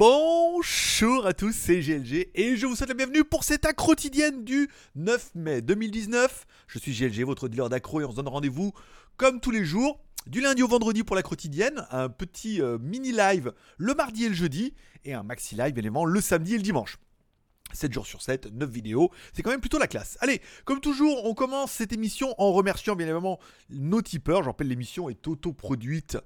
Bonjour à tous, c'est GLG et je vous souhaite la bienvenue pour cette accro du 9 mai 2019. Je suis GLG, votre dealer d'accro et on se donne rendez-vous comme tous les jours du lundi au vendredi pour la quotidienne, un petit euh, mini live le mardi et le jeudi et un maxi live évidemment le samedi et le dimanche. 7 jours sur 7, 9 vidéos, c'est quand même plutôt la classe. Allez, comme toujours, on commence cette émission en remerciant bien évidemment nos tipeurs. Je rappelle, l'émission est autoproduite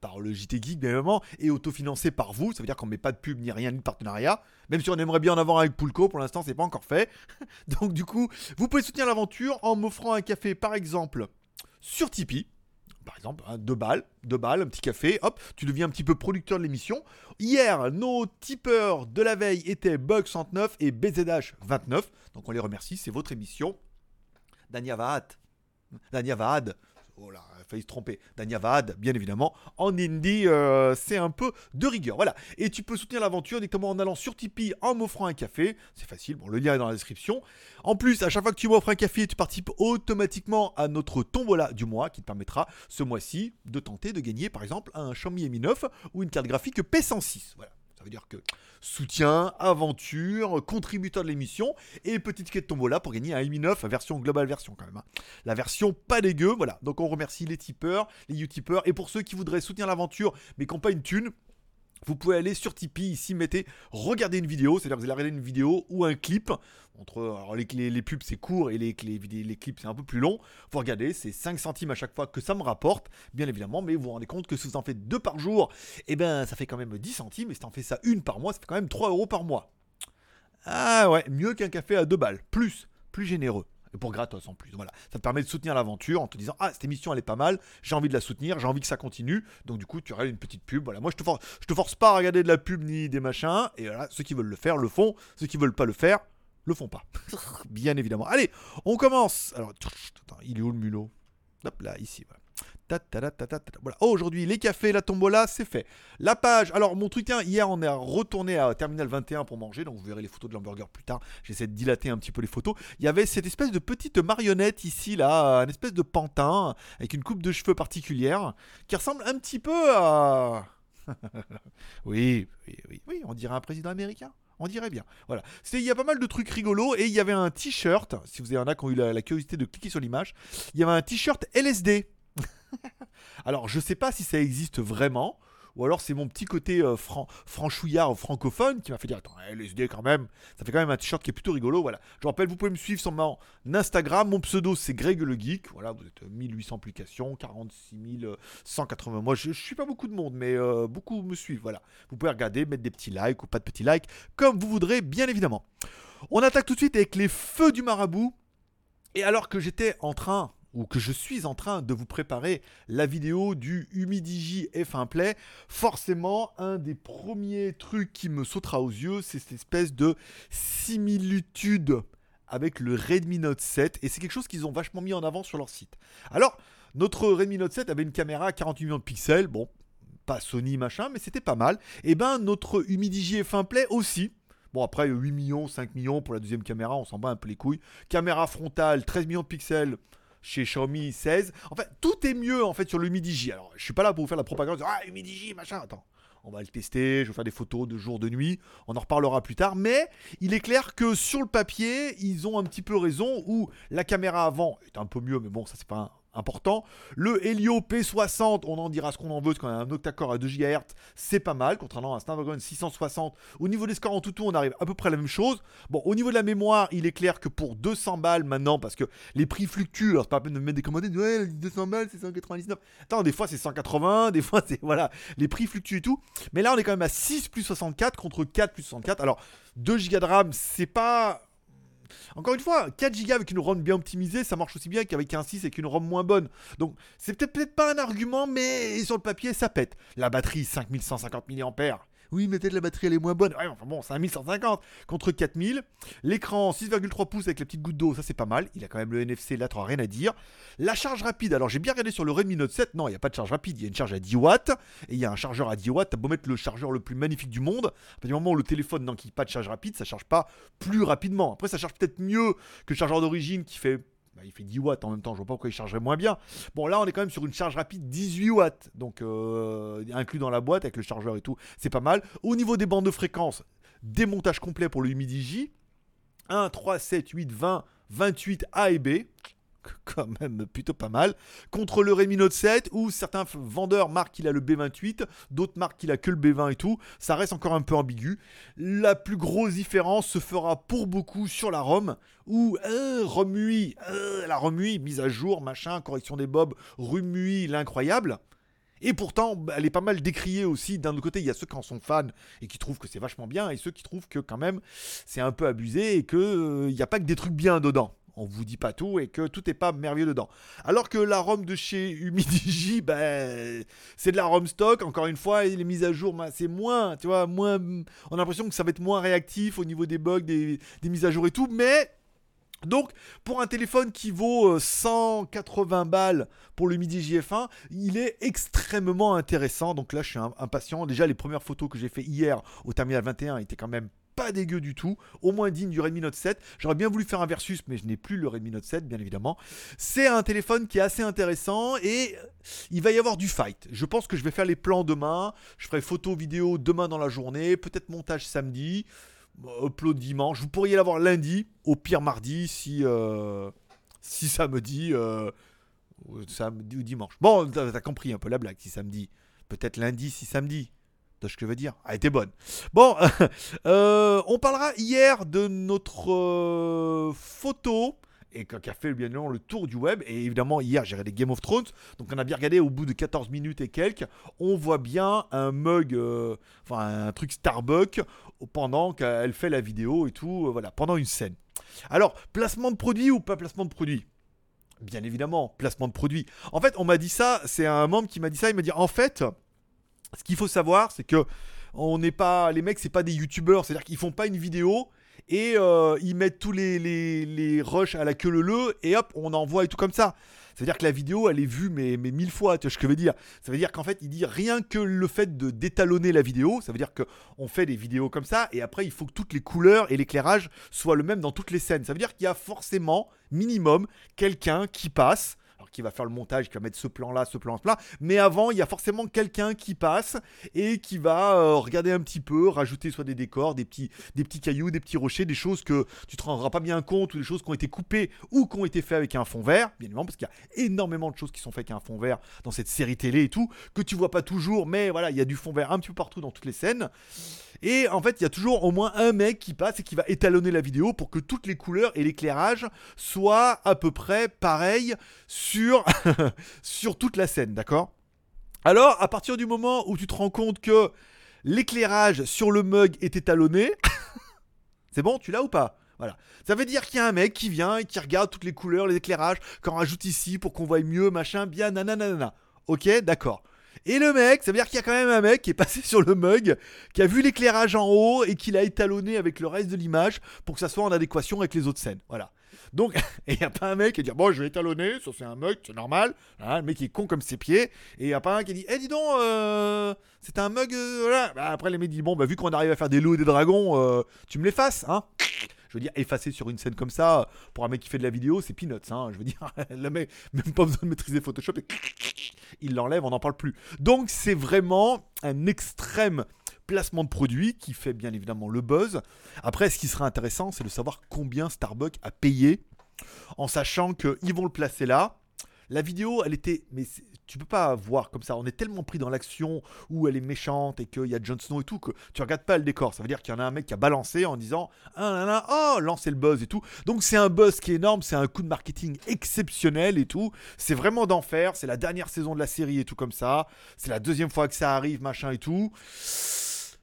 par le JT Geek, bien évidemment, et autofinancée par vous. Ça veut dire qu'on met pas de pub ni rien, ni de partenariat. Même si on aimerait bien en avoir avec Poulco, pour l'instant, c'est pas encore fait. Donc, du coup, vous pouvez soutenir l'aventure en m'offrant un café, par exemple, sur Tipeee par exemple, hein, deux balles, deux balles, un petit café, hop, tu deviens un petit peu producteur de l'émission. Hier, nos tipeurs de la veille étaient Bug109 et BZH29. Donc on les remercie, c'est votre émission. Dania Vahat. Dania Vahad. Oh là, failli se tromper. Dania Vahad, bien évidemment. En indie, euh, c'est un peu de rigueur. Voilà. Et tu peux soutenir l'aventure directement en allant sur Tipeee en m'offrant un café. C'est facile. Bon, le lien est dans la description. En plus, à chaque fois que tu m'offres un café, tu participes automatiquement à notre tombola du mois qui te permettra ce mois-ci de tenter de gagner par exemple un Xiaomi Mi 9 ou une carte graphique P106. Voilà. Ça veut dire que soutien, aventure, contributeur de l'émission et petite quête tombola pour gagner un Mi 9 version globale version quand même. hein. La version pas dégueu, voilà. Donc on remercie les tipeurs, les utipeurs et pour ceux qui voudraient soutenir l'aventure mais qui n'ont pas une thune, vous pouvez aller sur Tipeee, ici mettez regarder une vidéo, c'est-à-dire que vous allez regarder une vidéo ou un clip. Entre, les, pubs c'est court et les, clips c'est un peu plus long. Vous regardez, c'est 5 centimes à chaque fois que ça me rapporte, bien évidemment, mais vous vous rendez compte que si vous en faites deux par jour, et ben ça fait quand même 10 centimes, et si t'en fais ça une par mois, ça fait quand même 3 euros par mois. Ah ouais, mieux qu'un café à 2 balles, plus, plus généreux. Et pour gratos en plus. Voilà. Ça te permet de soutenir l'aventure en te disant Ah, cette émission elle est pas mal, j'ai envie de la soutenir, j'ai envie que ça continue. Donc du coup, tu regardes une petite pub. Voilà. Moi je te, force, je te force pas à regarder de la pub ni des machins. Et voilà, ceux qui veulent le faire le font. Ceux qui veulent pas le faire, le font pas. Bien évidemment. Allez, on commence. Alors, attends, il est où le mulot? Hop là, ici. Voilà. Oh, aujourd'hui, les cafés, la tombola, c'est fait. La page. Alors, mon truc, hein, hier, on est retourné à Terminal 21 pour manger. Donc, vous verrez les photos de l'hamburger plus tard. J'essaie de dilater un petit peu les photos. Il y avait cette espèce de petite marionnette ici, là, une espèce de pantin avec une coupe de cheveux particulière qui ressemble un petit peu à. oui, oui, oui, oui, on dirait un président américain. On dirait bien. Voilà. Il y a pas mal de trucs rigolos et il y avait un t-shirt. Si vous un a qui ont eu la curiosité de cliquer sur l'image, il y avait un t-shirt LSD. Alors, je sais pas si ça existe vraiment. Ou alors c'est mon petit côté euh, fran- franchouillard francophone qui m'a fait dire Attends, LSD quand même, ça fait quand même un t-shirt qui est plutôt rigolo. Voilà. Je rappelle, vous pouvez me suivre sur mon Instagram. Mon pseudo c'est Greg le Geek. Voilà, vous êtes 1800 applications, 46 180. Moi je, je suis pas beaucoup de monde, mais euh, beaucoup me suivent. Voilà. Vous pouvez regarder, mettre des petits likes ou pas de petits likes, comme vous voudrez, bien évidemment. On attaque tout de suite avec les feux du marabout. Et alors que j'étais en train, ou que je suis en train de vous préparer la vidéo du Humidigi F1 Play, forcément, un des premiers trucs qui me sautera aux yeux, c'est cette espèce de similitude avec le Redmi Note 7. Et c'est quelque chose qu'ils ont vachement mis en avant sur leur site. Alors, notre Redmi Note 7 avait une caméra à 48 millions de pixels. Bon, pas Sony machin, mais c'était pas mal. Et ben, notre Humidigi F1 Play aussi. Bon, après, 8 millions, 5 millions pour la deuxième caméra, on s'en bat un peu les couilles. Caméra frontale, 13 millions de pixels chez Xiaomi 16. En fait, tout est mieux en fait sur le Humidigi. Alors, je suis pas là pour vous faire la propagande. Ah, Humidigi, machin. Attends, on va le tester. Je vais faire des photos de jour, de nuit. On en reparlera plus tard. Mais il est clair que sur le papier, ils ont un petit peu raison. Où la caméra avant est un peu mieux, mais bon, ça c'est pas important. Le Helio P60, on en dira ce qu'on en veut, parce qu'on a un octa-core à 2 GHz, c'est pas mal, contrairement à un Snapdragon 660. Au niveau des scores en tout, on arrive à peu près à la même chose. Bon, au niveau de la mémoire, il est clair que pour 200 balles maintenant, parce que les prix fluctuent, alors c'est pas la peine de me mettre des commandés, ouais, 200 balles, c'est 199. Attends, des fois c'est 180, des fois c'est, voilà, les prix fluctuent et tout. Mais là, on est quand même à 6 plus 64 contre 4 plus 64. Alors, 2 Go de RAM, c'est pas encore une fois, 4 Go avec une ROM bien optimisée, ça marche aussi bien qu'avec un 6 avec une ROM moins bonne. Donc, c'est peut-être peut-être pas un argument, mais sur le papier, ça pète. La batterie, 5150 mAh. Oui, mais peut-être la batterie elle est moins bonne. Ouais, enfin bon, 5150 contre 4000. L'écran 6,3 pouces avec la petite goutte d'eau, ça c'est pas mal. Il a quand même le NFC, là, t'auras rien à dire. La charge rapide, alors j'ai bien regardé sur le Redmi Note 7. Non, il n'y a pas de charge rapide, il y a une charge à 10 watts. Et il y a un chargeur à 10 watts. T'as beau mettre le chargeur le plus magnifique du monde. À partir du moment où le téléphone n'enquille pas de charge rapide, ça charge pas plus rapidement. Après, ça charge peut-être mieux que le chargeur d'origine qui fait bah, il fait 10 watts en même temps, je vois pas pourquoi il chargerait moins bien. Bon, là, on est quand même sur une charge rapide 18 watts, donc euh, inclus dans la boîte avec le chargeur et tout, c'est pas mal. Au niveau des bandes de fréquence, démontage complet pour le Humidigi 1, 3, 7, 8, 20, 28 A et B quand même plutôt pas mal, contre le Redmi Note 7 où certains vendeurs marquent qu'il a le B28, d'autres marquent qu'il a que le B20 et tout, ça reste encore un peu ambigu. La plus grosse différence se fera pour beaucoup sur la ROM où euh, ROM UI, euh, la ROM UI, mise à jour, machin, correction des bobs, ROM UI, l'incroyable. Et pourtant, bah, elle est pas mal décriée aussi. D'un autre côté, il y a ceux qui en sont fans et qui trouvent que c'est vachement bien, et ceux qui trouvent que quand même c'est un peu abusé et qu'il n'y a pas que des trucs bien dedans on vous dit pas tout et que tout n'est pas merveilleux dedans. Alors que la ROM de chez Humidigi, ben, c'est de la ROM stock, encore une fois, les mises à jour, ben, c'est moins, tu vois, moins, on a l'impression que ça va être moins réactif au niveau des bugs, des, mises à jour et tout, mais donc, pour un téléphone qui vaut 180 euh, balles pour le Midi JF1, il est extrêmement intéressant. Donc là, je suis impatient. Déjà, les premières photos que j'ai fait hier au Terminal 21 étaient quand même pas dégueu du tout, au moins digne du Redmi Note 7. J'aurais bien voulu faire un versus, mais je n'ai plus le Redmi Note 7, bien évidemment. C'est un téléphone qui est assez intéressant et il va y avoir du fight. Je pense que je vais faire les plans demain. Je ferai photo, vidéo demain dans la journée, peut-être montage samedi, upload dimanche. Vous pourriez l'avoir lundi, au pire mardi, si, euh, si samedi, euh, samedi ou dimanche. Bon, t'as compris un peu la blague, si samedi. Peut-être lundi, si samedi ce que je veux dire. Elle était bonne. Bon, euh, on parlera hier de notre euh, photo et qui a fait bien évidemment le tour du web. Et évidemment, hier, j'ai regardé Game of Thrones. Donc, on a bien regardé au bout de 14 minutes et quelques. On voit bien un mug, euh, enfin, un truc Starbucks pendant qu'elle fait la vidéo et tout. voilà, pendant une scène. Alors, placement de produit ou pas placement de produit? Bien évidemment, placement de produit. En fait, on m'a dit ça, c'est un membre qui m'a dit ça. Il m'a dit en fait. Ce qu'il faut savoir, c'est que on n'est pas, les mecs, c'est pas des youtubeurs, c'est-à-dire qu'ils font pas une vidéo et euh, ils mettent tous les, rushs à la queue le le et hop, on envoie et tout comme ça. C'est-à-dire que la vidéo, elle est vue mais, mais mille fois, tu vois ce que je veux dire. Ça veut dire qu'en fait, il dit rien que le fait de détalonner la vidéo, ça veut dire qu'on fait des vidéos comme ça et après, il faut que toutes les couleurs et l'éclairage soient le même dans toutes les scènes. Ça veut dire qu'il y a forcément, minimum, quelqu'un qui passe qui va faire le montage, qui va mettre ce plan-là, ce plan-là. Mais avant, il y a forcément quelqu'un qui passe et qui va euh, regarder un petit peu, rajouter soit des décors, des petits, des petits cailloux, des petits rochers, des choses que tu te rendras pas bien compte ou des choses qui ont été coupées ou qui ont été faites avec un fond vert, bien évidemment, parce qu'il y a énormément de choses qui sont faites avec un fond vert dans cette série télé et tout, que tu vois pas toujours, mais voilà, il y a du fond vert un petit peu partout dans toutes les scènes. Et en fait, il y a toujours au moins un mec qui passe et qui va étalonner la vidéo pour que toutes les couleurs et l'éclairage soient à peu près pareils sur, sur toute la scène, d'accord? Alors, à partir du moment où tu te rends compte que l'éclairage sur le mug est étalonné, c'est bon, tu l'as ou pas? Voilà. Ça veut dire qu'il y a un mec qui vient et qui regarde toutes les couleurs, les éclairages, qu'on rajoute ici pour qu'on voit mieux, machin, bien, nanana. Ok, d'accord. Et le mec, ça veut dire qu'il y a quand même un mec qui est passé sur le mug, qui a vu l'éclairage en haut et qui l'a étalonné avec le reste de l'image pour que ça soit en adéquation avec les autres scènes. Voilà. Donc, il n'y a pas un mec qui dit Bon, je vais étalonner, ça c'est un mug, c'est normal. Hein, le mec est con comme ses pieds. Et il n'y a pas un qui dit Eh, dis donc, euh, c'est un mug. Euh, voilà. Bah, après, les mecs disent Bon, bah, vu qu'on arrive à faire des loups et des dragons, euh, tu me l'effaces, hein je veux dire, effacer sur une scène comme ça, pour un mec qui fait de la vidéo, c'est peanuts. Hein. Je veux dire, le mec, même pas besoin de maîtriser Photoshop, il l'enlève, on n'en parle plus. Donc c'est vraiment un extrême placement de produit qui fait bien évidemment le buzz. Après, ce qui sera intéressant, c'est de savoir combien Starbucks a payé, en sachant qu'ils vont le placer là. La vidéo, elle était, tu peux pas voir comme ça. On est tellement pris dans l'action où elle est méchante et qu'il y a Jon Snow et tout que tu regardes pas le décor. Ça veut dire qu'il y en a un mec qui a balancé en disant ah oh lancer le buzz et tout. Donc c'est un buzz qui est énorme, c'est un coup de marketing exceptionnel et tout. C'est vraiment d'enfer. C'est la dernière saison de la série et tout comme ça. C'est la deuxième fois que ça arrive machin et tout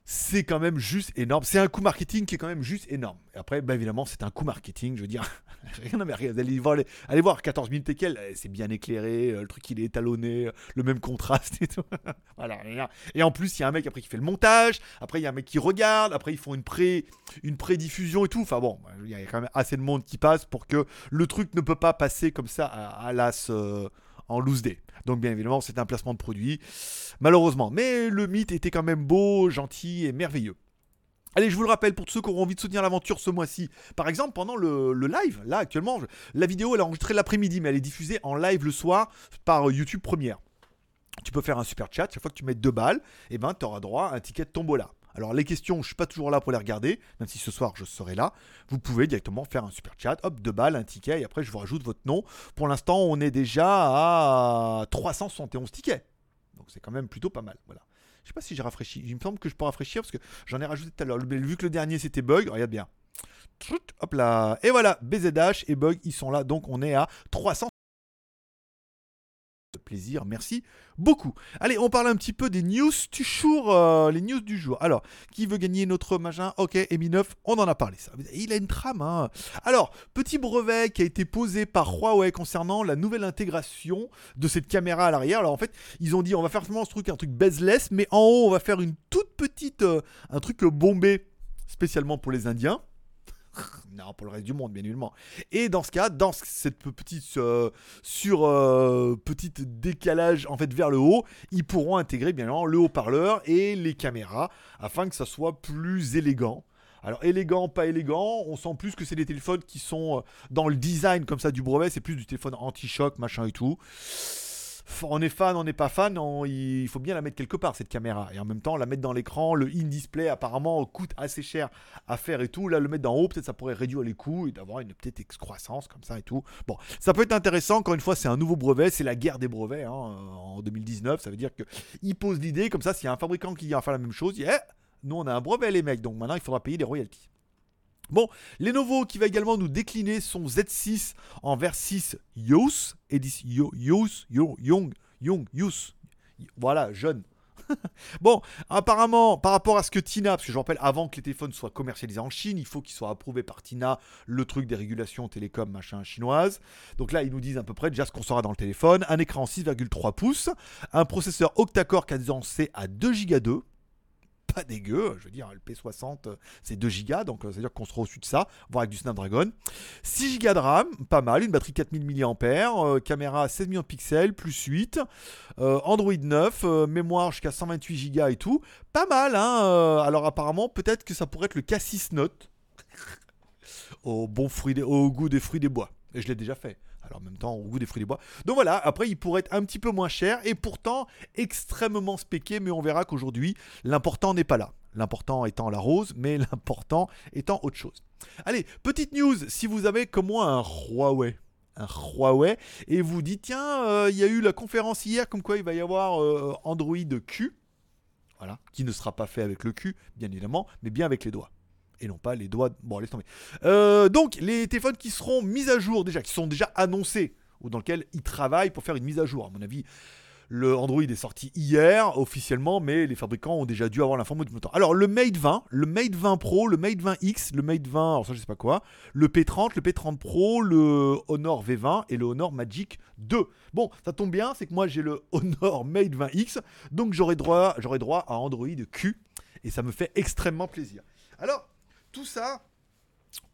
c'est quand même juste énorme. C'est un coup marketing qui est quand même juste énorme. Et après, bah, évidemment, c'est un coup marketing. Je veux dire, rien rien. Allez voir, allez voir 14 minutes et quel, eh, c'est bien éclairé, euh, le truc il est étalonné, euh, le même contraste et tout. Et en plus, il y a un mec après qui fait le montage. Après, il y a un mec qui regarde. Après, ils font une pré, une pré-diffusion et tout. Enfin bon, bah, il y a quand même assez de monde qui passe pour que le truc ne peut pas passer comme ça à, l'as. Euh, en loose day. Donc bien évidemment, c'est un placement de produit, malheureusement. Mais le mythe était quand même beau, gentil et merveilleux. Allez, je vous le rappelle pour ceux qui auront envie de soutenir l'aventure ce mois-ci. Par exemple, pendant le, live, là actuellement, la vidéo est enregistrée l'après-midi, mais elle est diffusée en live le soir par YouTube Première. Tu peux faire un super chat, chaque fois que tu mets deux balles, et eh ben, tu auras droit à un ticket de tombola. Alors les questions, je suis pas toujours là pour les regarder, même si ce soir je serai là. Vous pouvez directement faire un super chat, hop, deux balles, un ticket, et après je vous rajoute votre nom. Pour l'instant, on est déjà à 371 tickets. Donc c'est quand même plutôt pas mal. Voilà. Je sais pas si j'ai rafraîchi. Il me semble que je peux rafraîchir parce que j'en ai rajouté tout à l'heure. Vu que le dernier c'était bug, regarde bien. Hop là. Et voilà, BZH et bug, ils sont là. Donc on est à 300 plaisir, merci beaucoup. Allez, on parle un petit peu des news du jour, euh, les news du jour. Alors, qui veut gagner notre machin Ok, Mi 9, on en a parlé ça. Il a une trame. Hein. Alors, petit brevet qui a été posé par Huawei concernant la nouvelle intégration de cette caméra à l'arrière. Alors en fait, ils ont dit on va faire ce truc, un truc bezeless, mais en haut on va faire une toute petite, euh, un truc bombé spécialement pour les Indiens. Non, pour le reste du monde, bien évidemment. Et dans ce cas, dans cette petite euh, sur euh, petite décalage en fait vers le haut, ils pourront intégrer bien évidemment le haut-parleur et les caméras afin que ça soit plus élégant. Alors élégant, pas élégant, on sent plus que c'est des téléphones qui sont euh, dans le design comme ça du brevet, c'est plus du téléphone anti-choc, machin et tout on est fan, on n'est pas fan, il faut bien la mettre quelque part cette caméra. Et en même temps, la mettre dans l'écran, le in-display apparemment coûte assez cher à faire et tout. Là, le mettre d'en haut, peut-être ça pourrait réduire les coûts et d'avoir une petite excroissance comme ça et tout. Bon, ça peut être intéressant. Encore une fois, c'est un nouveau brevet, c'est la guerre des brevets hein, en 2019. Ça veut dire qu'il pose l'idée comme ça, s'il y a un fabricant qui vient faire la même chose, il eh, nous on a un brevet les mecs, donc maintenant il faudra payer des royalties. Bon, Lenovo qui va également nous décliner son Z6 en vers 6 Yos, et dit Yos, Young, Young, Yos. Voilà, jeune. bon, apparemment, par rapport à ce que Tina, parce que je rappelle, avant que les téléphones soient commercialisés en Chine, il faut qu'ils soient approuvés par Tina, le truc des régulations télécom machin chinoise. Donc là, ils nous disent à peu près déjà ce qu'on saura dans le téléphone. Un écran 6,3 pouces, un processeur octa-core cadencé à 2 Go 2 pas dégueu. Je veux dire, le P60, c'est 2 Go, donc euh, c'est-à-dire qu'on sera au-dessus de ça, voire avec du Snapdragon. 6 Go de RAM, pas mal. Une batterie 4000 mAh, euh, caméra 16 millions de pixels, plus 8. Euh, Android 9, mémoire jusqu'à 128 Go et tout. Pas mal, hein. alors apparemment, peut-être que ça pourrait être le K6 Note. au, bon fruit au goût des fruits des bois. Et je l'ai déjà fait alors en même temps au goût des fruits des bois. Donc voilà, après il pourrait être un petit peu moins cher et pourtant extrêmement spéqué, mais on verra qu'aujourd'hui l'important n'est pas là. L'important étant la rose, mais l'important étant autre chose. Allez, petite news, si vous avez comme moi un Huawei, un Huawei, et vous dites tiens, euh, il y a eu la conférence hier comme quoi il va y avoir euh, Android Q, voilà, qui ne sera pas fait avec le Q, bien évidemment, mais bien avec les doigts et non pas les doigts. Bon, laisse tomber. Euh, donc, les téléphones qui seront mis à jour déjà, qui sont déjà annoncés, ou dans lesquels ils travaillent pour faire une mise à jour. À mon avis, le Android est sorti hier officiellement, mais les fabricants ont déjà dû avoir l'information depuis longtemps. Alors le Mate 20, le Mate 20 Pro, le Mate 20X, le Mate 20, alors ça je sais pas quoi, le P30, le P30 Pro, le Honor V20 et le Honor Magic 2. Bon, ça tombe bien, c'est que moi j'ai le Honor Mate 20X, donc j'aurai droit, droit à Android Q et ça me fait extrêmement plaisir. Alors, tout ça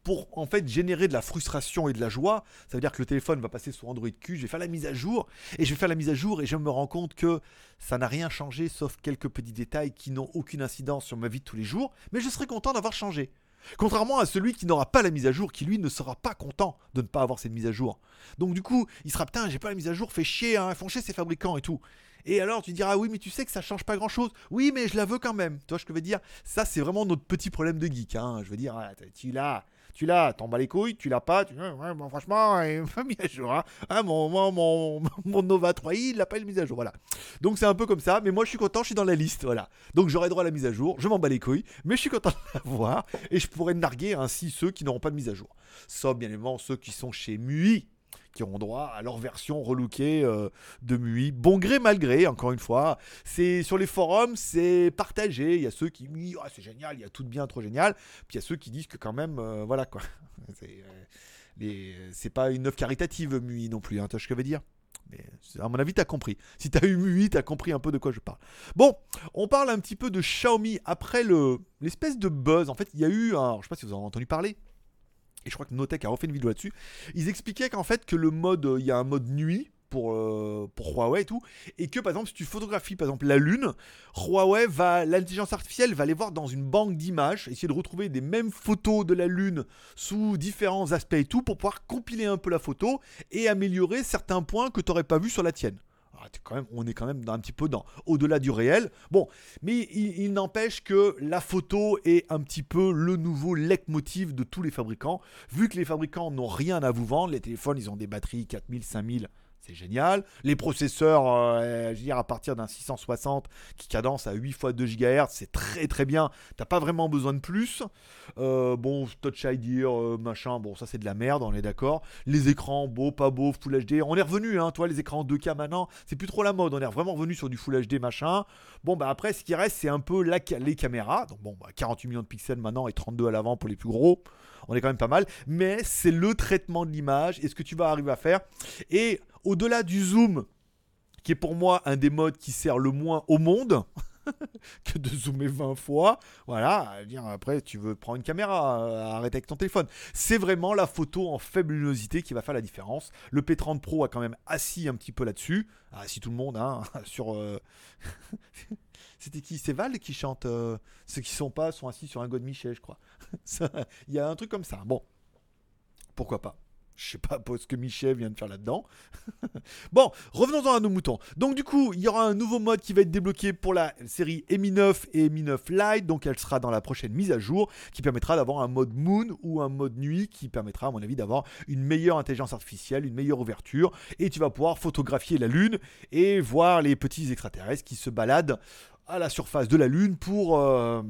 pour en fait générer de la frustration et de la joie. Ça veut dire que le téléphone va passer sur Android Q, je vais faire la mise à jour, et je vais faire la mise à jour, et je me rends compte que ça n'a rien changé, sauf quelques petits détails qui n'ont aucune incidence sur ma vie de tous les jours, mais je serai content d'avoir changé. Contrairement à celui qui n'aura pas la mise à jour, qui lui ne sera pas content de ne pas avoir cette mise à jour. Donc du coup, il sera putain, j'ai pas la mise à jour, fait chier, hein, font chier ces fabricants et tout. Et alors tu diras oui mais tu sais que ça change pas grand chose. Oui mais je la veux quand même. Tu vois ce que je veux dire? Ça c'est vraiment notre petit problème de geek. Hein. Je veux dire, tu l'as, tu l'as, t'en bats les couilles, tu l'as pas, tu ouais, bon, franchement, il m'a mis à jour. Hein. Ah, mon, mon, mon, Nova 3i, il n'a pas une mise à jour. Voilà. Donc c'est un peu comme ça, mais moi je suis content, je suis dans la liste. Voilà. Donc j'aurai droit à la mise à jour, je m'en bats les couilles, mais je suis content de l'avoir et je pourrais narguer ainsi ceux qui n'auront pas de mise à jour. Sauf bien évidemment ceux qui sont chez MUI qui auront droit à leur version relookée euh, de MUI. Bon gré, mal gré, encore une fois. C'est sur les forums, c'est partagé. Il y a ceux qui disent oh, c'est génial, il y a tout bien, trop génial. Puis il y a ceux qui disent que quand même, euh, voilà quoi. Euh, c'est pas une œuvre caritative MUI non plus, hein, tu vois ce que je veux dire à mon avis, tu as compris. Si tu as eu MUI, tu as compris un peu de quoi je parle. Bon, on parle un petit peu de Xiaomi après l'espèce de buzz. En fait, il y a eu, un, je sais pas si vous en avez entendu parler, et je crois que Notech a refait une vidéo là-dessus, ils expliquaient qu'en fait que le mode, il y a un mode nuit pour, euh, pour Huawei et tout. Et que par exemple, si tu photographies par exemple la Lune, Huawei va, l'intelligence artificielle va aller voir dans une banque d'images, essayer de retrouver des mêmes photos de la Lune sous différents aspects et tout pour pouvoir compiler un peu la photo et améliorer certains points que tu n'aurais pas vu sur la tienne. Ah, on est quand même un petit peu dans au-delà du réel. Bon, mais il, n'empêche que la photo est un petit peu le nouveau leitmotiv de tous les fabricants. Vu que les fabricants n'ont rien à vous vendre, les téléphones, ils ont des batteries 4000, 5000 c'est génial. Les processeurs, euh, je veux dire, à partir d'un 660 qui cadence à 8 fois 2 GHz, c'est très très bien. T'as pas vraiment besoin de plus. Euh, bon, Touch ID, euh, machin, bon, ça c'est de la merde, on est d'accord. Les écrans, beau, pas beau, Full HD. On est revenu, hein, toi, les écrans 2K maintenant, c'est plus trop la mode. On est vraiment revenu sur du Full HD, machin. Bon, bah après, ce qui reste, c'est un peu la, les caméras. Donc, bon, bah, 48 millions de pixels maintenant et 32 à l'avant pour les plus gros on est quand même pas mal. Mais c'est le traitement de l'image et ce que tu vas arriver à faire. Et au-delà du zoom, qui est pour moi un des modes qui sert le moins au monde, que de zoomer 20 fois. Voilà, après tu veux prendre une caméra, euh, arrête avec ton téléphone. C'est vraiment la photo en faible luminosité qui va faire la différence. Le P30 Pro a quand même assis un petit peu là-dessus. Assis tout le monde, hein, sur. Euh, c'était qui? C'est Val qui chante. Euh, ceux qui sont pas sont assis sur un God Michel, je crois. Il y a un truc comme ça. Bon, pourquoi pas je sais pas ce que Michel vient de faire là-dedans. bon, revenons-en à nos moutons. Donc du coup, il y aura un nouveau mode qui va être débloqué pour la série Mi 9 et Mi 9 Lite. Donc elle sera dans la prochaine mise à jour qui permettra d'avoir un mode Moon ou un mode nuit qui permettra à mon avis d'avoir une meilleure intelligence artificielle, une meilleure ouverture. Et tu vas pouvoir photographier la Lune et voir les petits extraterrestres qui se baladent à la surface de la Lune pour... Euh,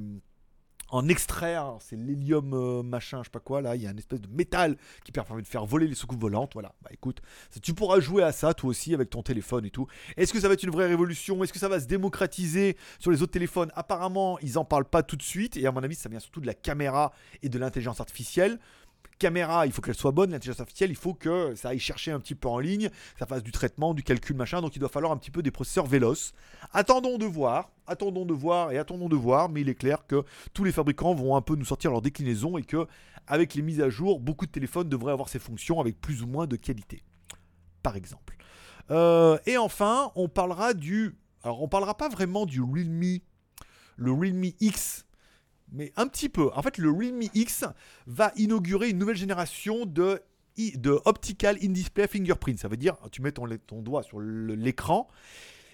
en extraire, c'est l'hélium euh, machin, je sais pas quoi, là, il y a une espèce de métal qui permet de faire voler les soucoupes volantes, voilà, bah écoute, tu pourras jouer à ça toi aussi avec ton téléphone et tout. Est-ce que ça va être une vraie révolution? Est-ce que ça va se démocratiser sur les autres téléphones? Apparemment, ils en parlent pas tout de suite, et à mon avis, ça vient surtout de la caméra et de l'intelligence artificielle caméra, il faut qu'elle soit bonne, l'intelligence artificielle, il faut que ça aille chercher un petit peu en ligne, ça fasse du traitement, du calcul, machin, donc il doit falloir un petit peu des processeurs véloces. Attendons de voir, attendons de voir et attendons de voir, mais il est clair que tous les fabricants vont un peu nous sortir leur déclinaison et que avec les mises à jour, beaucoup de téléphones devraient avoir ces fonctions avec plus ou moins de qualité. Par exemple. Euh, et enfin, on parlera du. Alors, on parlera pas vraiment du Realme, le Realme X mais un petit peu. En fait, le Realme X va inaugurer une nouvelle génération de, de Optical In-Display Fingerprint. Ça veut dire, tu mets ton, doigt sur l'écran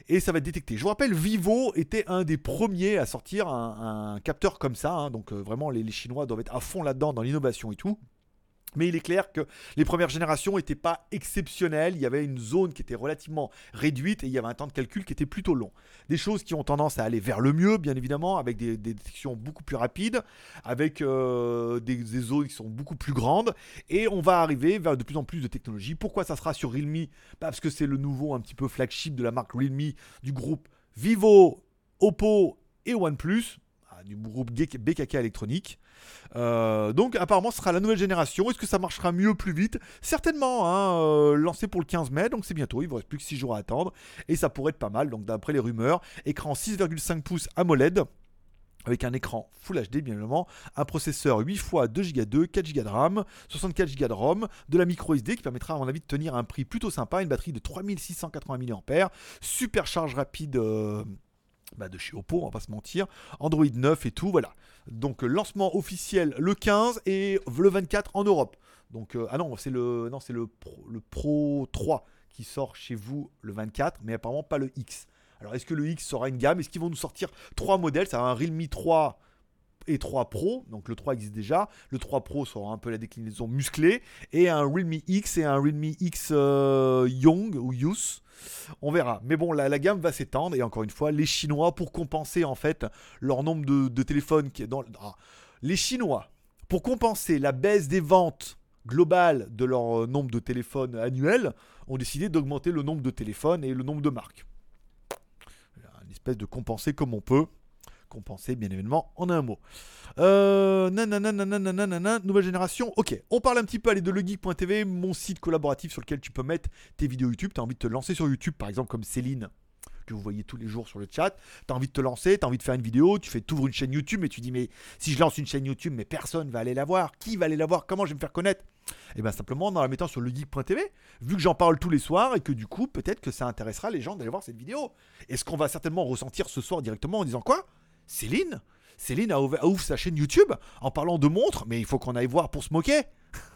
et ça va être détecté. Je vous rappelle, Vivo était un des premiers à sortir un, capteur comme ça. Hein. donc euh, vraiment, les Chinois doivent être à fond là-dedans dans l'innovation et tout. Mais il est clair que les premières générations n'étaient pas exceptionnelles. Il y avait une zone qui était relativement réduite et il y avait un temps de calcul qui était plutôt long. Des choses qui ont tendance à aller vers le mieux, bien évidemment, avec des, détections beaucoup plus rapides, avec euh, des, zones qui sont beaucoup plus grandes. Et on va arriver vers de plus en plus de technologies. Pourquoi ça sera sur Realme? Parce que c'est le nouveau un petit peu flagship de la marque Realme du groupe Vivo, Oppo et OnePlus du groupe BKK électronique. Euh, donc apparemment ce sera la nouvelle génération. Est-ce que ça marchera mieux plus vite? Certainement, hein, euh, lancé pour le 15 mai, donc c'est bientôt, il ne vous reste plus que 6 jours à attendre. Et ça pourrait être pas mal, donc d'après les rumeurs, écran 6,5 pouces AMOLED. Avec un écran Full HD bien évidemment, un processeur 8 x 2 Go 2, 4 Go de RAM, 64 Go de ROM, de la micro SD qui permettra à mon avis de tenir un prix plutôt sympa, une batterie de 3680 mAh, super charge rapide euh, bah, de chez Oppo, on va pas se mentir. Android 9 et tout, voilà. Donc lancement officiel le 15 et le 24 en Europe. Donc euh, ah non, c'est le non, c'est le Pro, le Pro 3 qui sort chez vous le 24, mais apparemment pas le X. Alors est-ce que le X sera une gamme? Est-ce qu'ils vont nous sortir trois modèles? Ça va un Realme 3 et 3 Pro, donc le 3 existe déjà. Le 3 Pro sera un peu la déclinaison musclée. Et un Realme X et un Realme X euh, Young ou Youth. On verra. Mais bon, la, gamme va s'étendre. Et encore une fois, les Chinois, pour compenser en fait leur nombre de, téléphones qui est dans. Ah, les Chinois, pour compenser la baisse des ventes globales de leur nombre de téléphones annuels, ont décidé d'augmenter le nombre de téléphones et le nombre de marques. Une espèce de compenser comme on peut compenser bien évidemment en un mot. Euh, nouvelle génération. Ok, on parle un petit peu allez, de legeek.tv, mon site collaboratif sur lequel tu peux mettre tes vidéos YouTube. Tu as envie de te lancer sur YouTube par exemple comme Céline que vous voyez tous les jours sur le chat. Tu as envie de te lancer, tu as envie de faire une vidéo, tu fais t'ouvres une chaîne YouTube et tu dis mais si je lance une chaîne YouTube, mais personne va aller la voir. Qui va aller la voir? Comment je vais me faire connaître? Et eh bien simplement en la mettant sur le geek.tv, vu que j'en parle tous les soirs et que du coup peut-être que ça intéressera les gens d'aller voir cette vidéo. Et ce qu'on va certainement ressentir ce soir directement en disant quoi? Céline Céline a ouvert, sa chaîne YouTube en parlant de montres, mais il faut qu'on aille voir pour se moquer.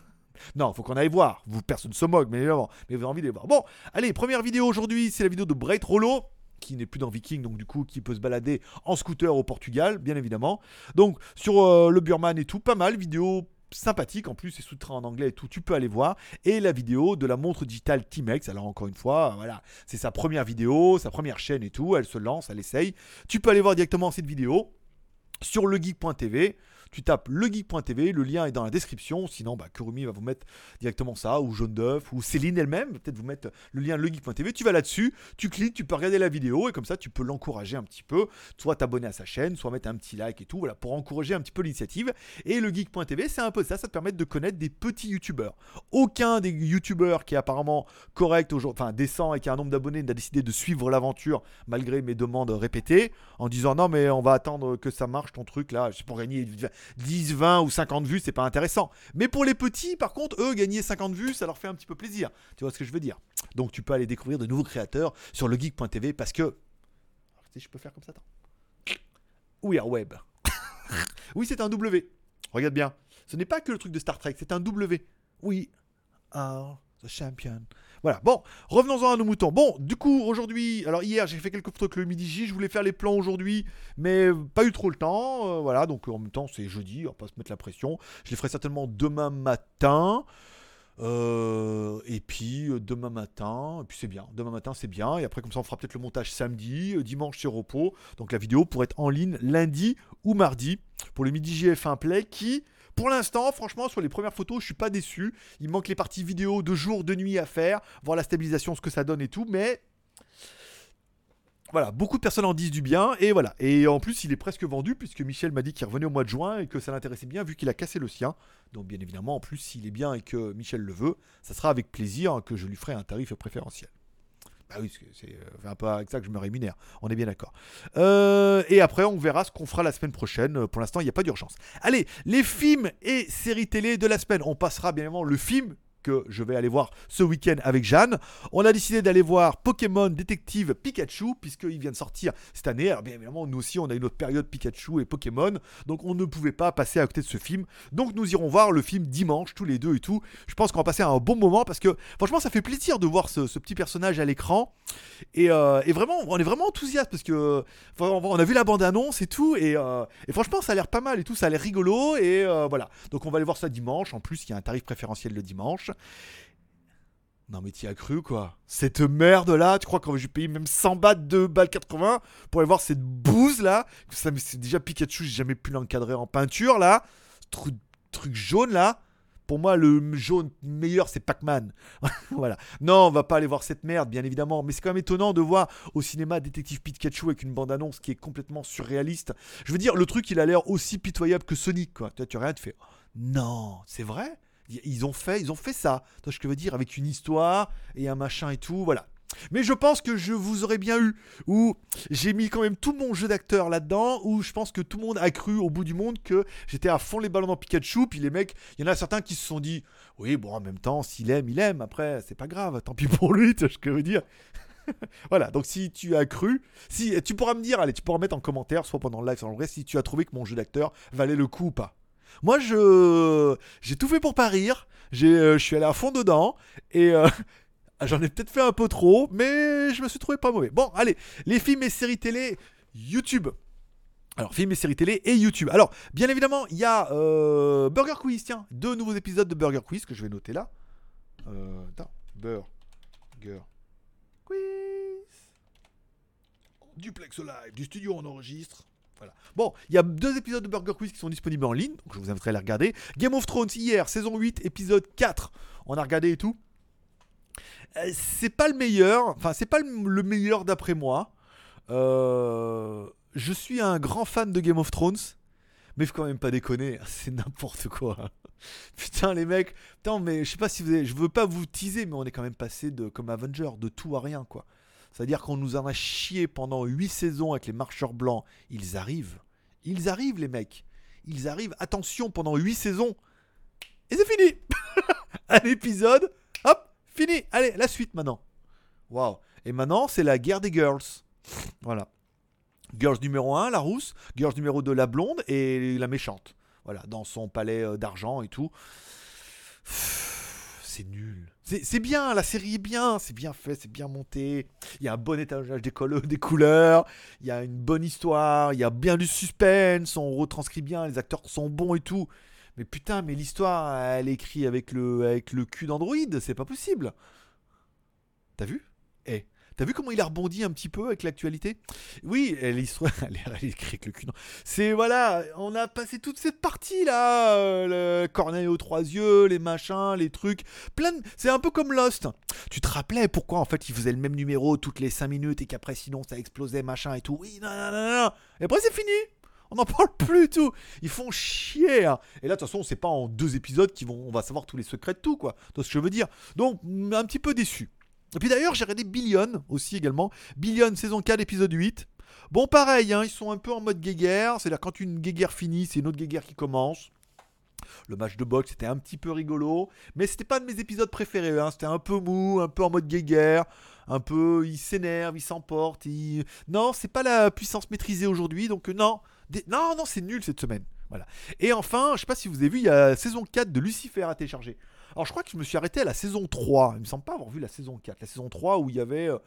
non, faut qu'on aille voir. Vous, personne ne se moque, mais évidemment. Mais vous avez envie de voir. Bon, allez, première vidéo aujourd'hui, c'est la vidéo de Bright Rollo qui n'est plus dans Viking, donc du coup qui peut se balader en scooter au Portugal, bien évidemment. Donc sur euh, le Burman et tout, pas mal, vidéo sympathique en plus, c'est sous-titré en anglais et tout, tu peux aller voir. Et la vidéo de la montre digitale Timex, alors encore une fois, voilà, c'est sa première vidéo, sa première chaîne et tout, elle se lance, elle essaye. Tu peux aller voir directement cette vidéo sur legeek.tv tu tapes legeek.tv, le lien est dans la description, sinon bah, Kurumi va vous mettre directement ça, ou Jaune d'œuf, ou Céline elle-même, peut-être vous mettre le lien legeek.tv, tu vas là-dessus, tu cliques, tu peux regarder la vidéo, et comme ça tu peux l'encourager un petit peu, soit t'abonner à sa chaîne, soit mettre un petit like et tout, voilà, pour encourager un petit peu l'initiative. Et le geek.tv, c'est un peu ça, ça te permet de connaître des petits youtubeurs. Aucun des youtubeurs qui est apparemment correct, enfin décent et qui a un nombre d'abonnés n'a décidé de suivre l'aventure malgré mes demandes répétées, en disant non mais on va attendre que ça marche ton truc là, c'est pour gagner 10, 20 ou 50 vues, c'est pas intéressant. Mais pour les petits, par contre, eux, gagner 50 vues, ça leur fait un petit peu plaisir. Tu vois ce que je veux dire? Donc tu peux aller découvrir de nouveaux créateurs sur legeek.tv parce que. Si je peux faire comme ça, attends. We are web. oui, c'est un W. Regarde bien. Ce n'est pas que le truc de Star Trek, c'est un W. We are the champion. Voilà, bon, revenons-en à nos moutons. Bon, du coup, aujourd'hui, alors hier, j'ai fait quelques avec le midi J, je voulais faire les plans aujourd'hui, mais pas eu trop le temps. Euh, voilà, donc en même temps, c'est jeudi, on va pas se mettre la pression. Je les ferai certainement demain matin. Euh, et puis euh, demain matin, et puis c'est bien. Demain matin, c'est bien. Et après, comme ça, on fera peut-être le montage samedi. dimanche, c'est repos. Donc la vidéo pourrait être en ligne lundi ou mardi pour le midi JF1 Play qui pour l'instant, franchement, sur les premières photos, je suis pas déçu. Il manque les parties vidéo de jour, de nuit à faire, voir la stabilisation, ce que ça donne et tout, mais voilà, beaucoup de personnes en disent du bien et voilà. Et en plus, il est presque vendu puisque Michel m'a dit qu'il revenait au mois de juin et que ça l'intéressait bien vu qu'il a cassé le sien. Donc bien évidemment, en plus, s'il est bien et que Michel le veut, ça sera avec plaisir que je lui ferai un tarif préférentiel. Ah oui, c'est euh, un peu avec ça que je me rémunère. On est bien d'accord. Euh, et après, on verra ce qu'on fera la semaine prochaine. Pour l'instant, il n'y a pas d'urgence. Allez, les films et séries télé de la semaine. On passera bien évidemment le film que je vais aller voir ce week-end avec Jeanne. On a décidé d'aller voir Pokémon Détective Pikachu, puisqu'il vient de sortir cette année. Alors bien évidemment, nous aussi, on a une autre période Pikachu et Pokémon, donc on ne pouvait pas passer à côté de ce film. Donc nous irons voir le film dimanche, tous les deux et tout. Je pense qu'on va passer un bon moment, parce que franchement, ça fait plaisir de voir ce, petit personnage à l'écran. Euh, et, vraiment, on est vraiment enthousiaste, parce que on a vu la bande-annonce et tout, et, euh, et, franchement, ça a l'air pas mal et tout, ça a l'air rigolo, et euh, voilà. Donc on va aller voir ça dimanche. En plus, il y a un tarif préférentiel le dimanche. Non mais t'y as cru quoi? Cette merde là, tu crois que j'ai payé même 100 bahts, 2 balles 80 pour aller voir cette bouse là Ça c'est déjà Pikachu, j'ai jamais pu l'encadrer en peinture là. truc, truc jaune là. Pour moi, le jaune meilleur, c'est Pac-Man. voilà. Non, on va pas aller voir cette merde, bien évidemment. Mais c'est quand même étonnant de voir au cinéma Détective Pikachu avec une bande-annonce qui est complètement surréaliste. Je veux dire, le truc, il a l'air aussi pitoyable que Sonic, quoi. Tu, tu rien, tu fais. Non, c'est vrai? Ils ont fait, ils ont fait ça. Tu ce que je veux dire Avec une histoire et un machin et tout, voilà. Mais je pense que je vous aurais bien eu, où j'ai mis quand même tout mon jeu d'acteur là-dedans, où je pense que tout le monde a cru au bout du monde que j'étais à fond les ballons dans Pikachu, puis les mecs, il y en a certains qui se sont dit, oui, bon, en même temps, s'il aime, il aime, après, c'est pas grave, tant pis pour lui, tu vois ce que je veux dire voilà, donc si tu as cru, si tu pourras me dire, allez, tu pourras mettre en commentaire, soit pendant le live, soit en vrai, si tu as trouvé que mon jeu d'acteur valait le coup ou pas. Moi, je j'ai tout fait pour pas rire. Euh, je suis allé à fond dedans et euh, j'en ai peut-être fait un peu trop, mais je me suis trouvé pas mauvais. Bon, allez, les films et séries télé YouTube. Alors, films et séries télé et YouTube. Alors, bien évidemment, il y a euh, Burger Quiz, tiens, deux nouveaux épisodes de Burger Quiz que je vais noter là. Burger Quiz. Duplex Live, du studio on enregistre. Bon, il y a deux épisodes de Burger Quiz qui sont disponibles en ligne, donc je vous inviterai à les regarder. Game of Thrones hier, saison 8, épisode 4. On a regardé et tout. Euh, c'est pas le meilleur, enfin c'est pas le meilleur d'après moi. Euh, je suis un grand fan de Game of Thrones, mais faut quand même pas déconner, c'est n'importe quoi. Putain les mecs, mais je sais pas si je veux pas vous teaser, mais on est quand même passé de comme Avenger, de tout à rien quoi. C'est-à-dire qu'on nous en a chié pendant 8 saisons avec les marcheurs blancs. Ils arrivent. Ils arrivent, les mecs. Ils arrivent. Attention, pendant 8 saisons. Et c'est fini Un épisode. Hop, fini. Allez, la suite maintenant. Waouh. Et maintenant, c'est la guerre des girls. Voilà. Girls numéro 1, la rousse. Girls numéro 2, la blonde. Et la méchante. Voilà, dans son palais euh, d'argent et tout. C'est nul. C'est bien, la série est bien, c'est bien fait, c'est bien monté. Il y a un bon étalonnage des, des couleurs, il y a une bonne histoire, il y a bien du suspense, on retranscrit bien, les acteurs sont bons et tout. Mais putain, mais l'histoire, elle est écrite avec le, avec le cul d'Android, c'est pas possible. T'as vu? T'as vu comment il a rebondi un petit peu avec l'actualité? Oui, l'histoire, elle est écrite le cul. C'est voilà, on a passé toute cette partie là, euh, le corneille aux trois yeux, les machins, les trucs, plein. C'est un peu comme Lost. Tu te rappelais pourquoi en fait il faisait le même numéro toutes les 5 minutes et qu'après sinon ça explosait machin et tout? Oui, non, non, non, non. Et après c'est fini. On n'en parle plus tout. Ils font chier. Hein. Et là, de toute façon, c'est pas en deux épisodes qu'ils vont, on va savoir tous les secrets de tout, quoi. C'est ce que je veux dire? Donc, un petit peu déçu. Et puis d'ailleurs, j'ai regardé Billion aussi également. Billion saison 4, épisode 8. Bon, pareil, hein, ils sont un peu en mode guéguerre. C'est-à-dire, quand une guéguerre finit, c'est une autre guéguerre qui commence. Le match de boxe était un petit peu rigolo, mais c'était pas de mes épisodes préférés. Hein. C'était un peu mou, un peu en mode guéguerre, un peu il s'énerve, il s'emporte. Il... Non, c'est pas la puissance maîtrisée aujourd'hui, donc euh, non, non, non, c'est nul cette semaine. Voilà. Et enfin, je sais pas si vous avez vu, il y a saison 4 de Lucifer à télécharger. Alors je crois que je me suis arrêté à la saison 3. Il me semble pas avoir vu la saison 4. La saison 3 où il y avait euh,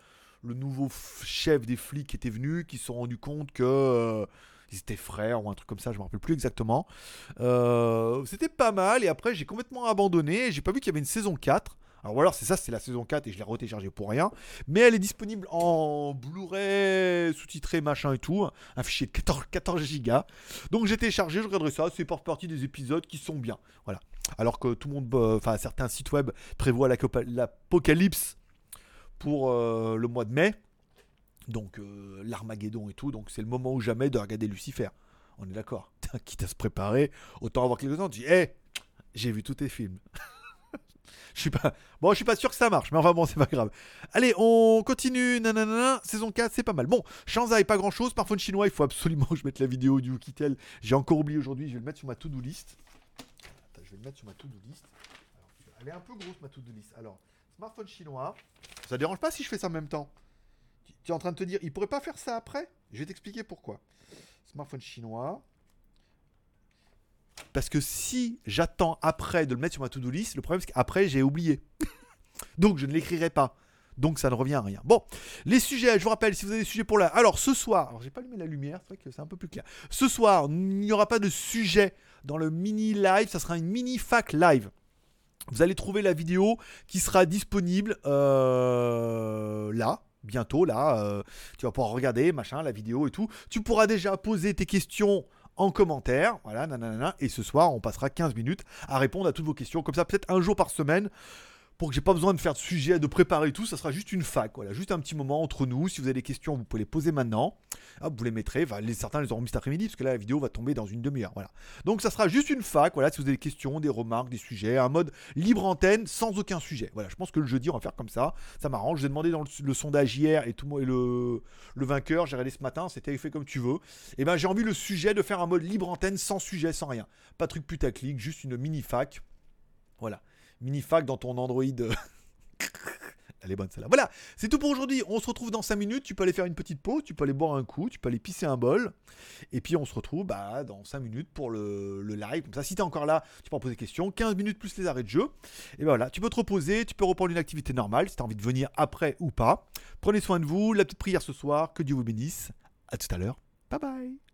le nouveau chef des flics qui était venu, qui se sont rendus compte que euh, ils étaient frères ou un truc comme ça, je me rappelle plus exactement. Euh, c'était pas mal et après j'ai complètement abandonné. J'ai pas vu qu'il y avait une saison 4. Alors alors c'est ça, c'est la saison 4 et je l'ai retéléchargé pour rien. Mais elle est disponible en Blu-ray, sous-titré, machin et tout. Un fichier de 14, 14 Go. Donc j'ai téléchargé, je regarderai ça. C'est par partie des épisodes qui sont bien. Voilà. Alors que tout le monde, euh, enfin certains sites web prévoient l'apocalypse pour euh, le mois de mai. Donc euh, l'Armageddon et tout. Donc c'est le moment ou jamais de regarder Lucifer. On est d'accord. Quitte à se préparer, autant avoir quelques temps. Tu dis, hé, j'ai vu tous tes films. je suis pas. Bon, je suis pas sûr que ça marche, mais enfin bon, c'est pas grave. Allez, on continue. Nanana, saison 4, c'est pas mal. Bon, Shanzai, pas grand chose. Par chinois, il faut absolument que je mette la vidéo du Kitel. J'ai encore oublié aujourd'hui, je vais le mettre sur ma to-do list sur ma to-do list. elle est un peu grosse ma to-do list. Alors, smartphone chinois. Ça dérange pas si je fais ça en même temps Tu es en train de te dire, il pourrait pas faire ça après? Je vais t'expliquer pourquoi. Smartphone chinois. Parce que si j'attends après de le mettre sur ma to-do list, le problème c'est qu'après j'ai oublié. Donc je ne l'écrirai pas. Donc ça ne revient à rien. Bon, les sujets, je vous rappelle, si vous avez des sujets pour là. Alors ce soir, alors j'ai pas allumé la lumière, c'est vrai que c'est un peu plus clair. Ce soir, il n'y aura pas de sujet dans le mini live, ça sera une mini fac live. Vous allez trouver la vidéo qui sera disponible euh, là, bientôt là. Euh, tu vas pouvoir regarder, machin, la vidéo et tout. Tu pourras déjà poser tes questions en commentaire. Voilà, nanana. Et ce soir, on passera 15 minutes à répondre à toutes vos questions. Comme ça, peut-être un jour par semaine pour que j'ai pas besoin de faire de sujet, de préparer tout, ça sera juste une fac, voilà, juste un petit moment entre nous. Si vous avez des questions, vous pouvez les poser maintenant. vous les mettrez, certains les auront mis cet après-midi, parce que là la vidéo va tomber dans une demi-heure. Voilà. Donc ça sera juste une fac, voilà, si vous avez des questions, des remarques, des sujets, un mode libre antenne sans aucun sujet. Voilà, je pense que le jeudi on va faire comme ça, ça m'arrange. J'ai demandé dans le, sondage hier et tout le vainqueur, j'ai regardé ce matin, c'était fait comme tu veux. Et eh ben j'ai envie le sujet de faire un mode libre antenne sans sujet, sans rien. Pas de truc putaclic, juste une mini fac. Voilà. Mini fac dans ton Android. Elle est bonne celle-là. Voilà, c'est tout pour aujourd'hui. On se retrouve dans 5 minutes. Tu peux aller faire une petite pause, tu peux aller boire un coup, tu peux aller pisser un bol. Et puis on se retrouve bah, dans 5 minutes pour le, live. Comme ça, si tu es encore là, tu peux en poser des questions. 15 minutes plus les arrêts de jeu. Et ben voilà, tu peux te reposer, tu peux reprendre une activité normale si tu as envie de venir après ou pas. Prenez soin de vous. La petite prière ce soir. Que Dieu vous bénisse. À tout à l'heure. Bye bye.